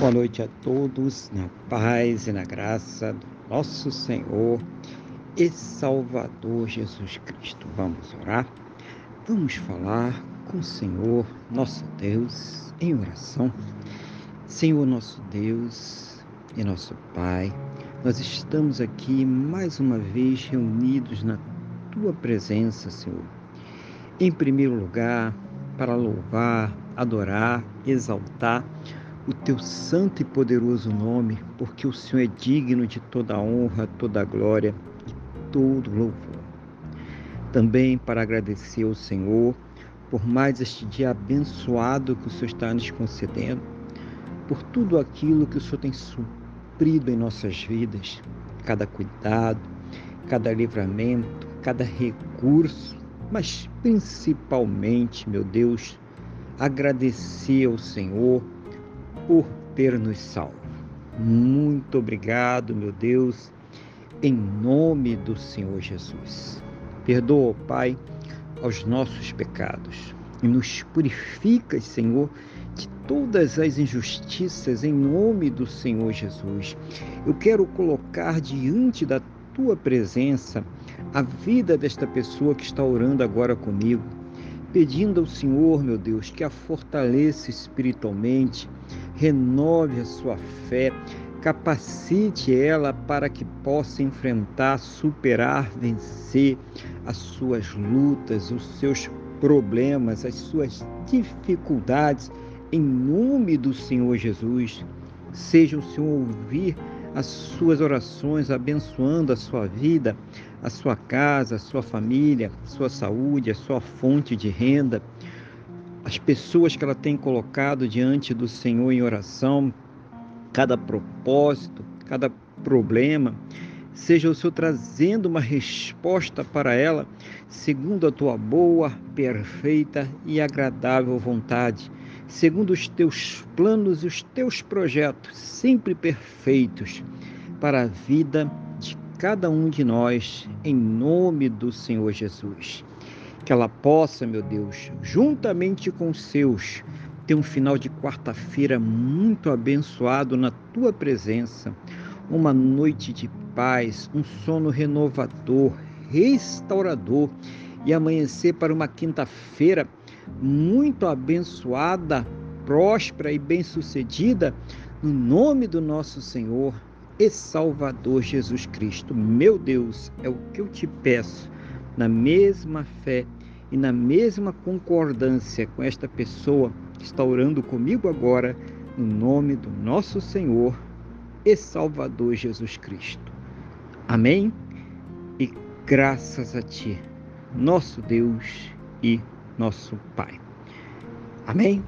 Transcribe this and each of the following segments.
Boa noite a todos, na paz e na graça do nosso Senhor e Salvador Jesus Cristo. Vamos orar? Vamos falar com o Senhor, nosso Deus, em oração. Senhor, nosso Deus e nosso Pai, nós estamos aqui mais uma vez reunidos na tua presença, Senhor. Em primeiro lugar, para louvar, adorar, exaltar o teu santo e poderoso nome, porque o Senhor é digno de toda honra, toda glória e todo louvor. Também para agradecer ao Senhor por mais este dia abençoado que o Senhor está nos concedendo, por tudo aquilo que o Senhor tem suprido em nossas vidas, cada cuidado, cada livramento, cada recurso, mas principalmente, meu Deus, agradecer ao Senhor por ter nos salvo. Muito obrigado, meu Deus, em nome do Senhor Jesus. Perdoa, Pai, aos nossos pecados e nos purifica, Senhor, de todas as injustiças em nome do Senhor Jesus. Eu quero colocar diante da tua presença a vida desta pessoa que está orando agora comigo, pedindo ao Senhor, meu Deus, que a fortaleça espiritualmente, renove a sua fé, capacite ela para que possa enfrentar, superar, vencer as suas lutas, os seus problemas, as suas dificuldades, em nome do Senhor Jesus. Seja o Senhor ouvir as suas orações, abençoando a sua vida, a sua casa, a sua família, a sua saúde, a sua fonte de renda as pessoas que ela tem colocado diante do Senhor em oração, cada propósito, cada problema, seja o Senhor trazendo uma resposta para ela, segundo a tua boa, perfeita e agradável vontade, segundo os teus planos e os teus projetos, sempre perfeitos, para a vida de cada um de nós, em nome do Senhor Jesus que ela possa, meu Deus, juntamente com os seus, ter um final de quarta-feira muito abençoado na tua presença, uma noite de paz, um sono renovador, restaurador e amanhecer para uma quinta-feira muito abençoada, próspera e bem-sucedida, no nome do nosso Senhor e Salvador Jesus Cristo. Meu Deus, é o que eu te peço na mesma fé e na mesma concordância com esta pessoa que está orando comigo agora, no nome do nosso Senhor e Salvador Jesus Cristo. Amém? E graças a Ti, nosso Deus e nosso Pai. Amém?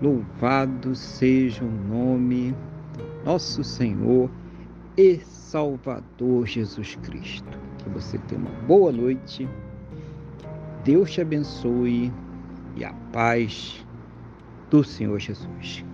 Louvado seja o nome do nosso Senhor e Salvador Jesus Cristo. Que você tenha uma boa noite. Deus te abençoe e a paz do Senhor Jesus.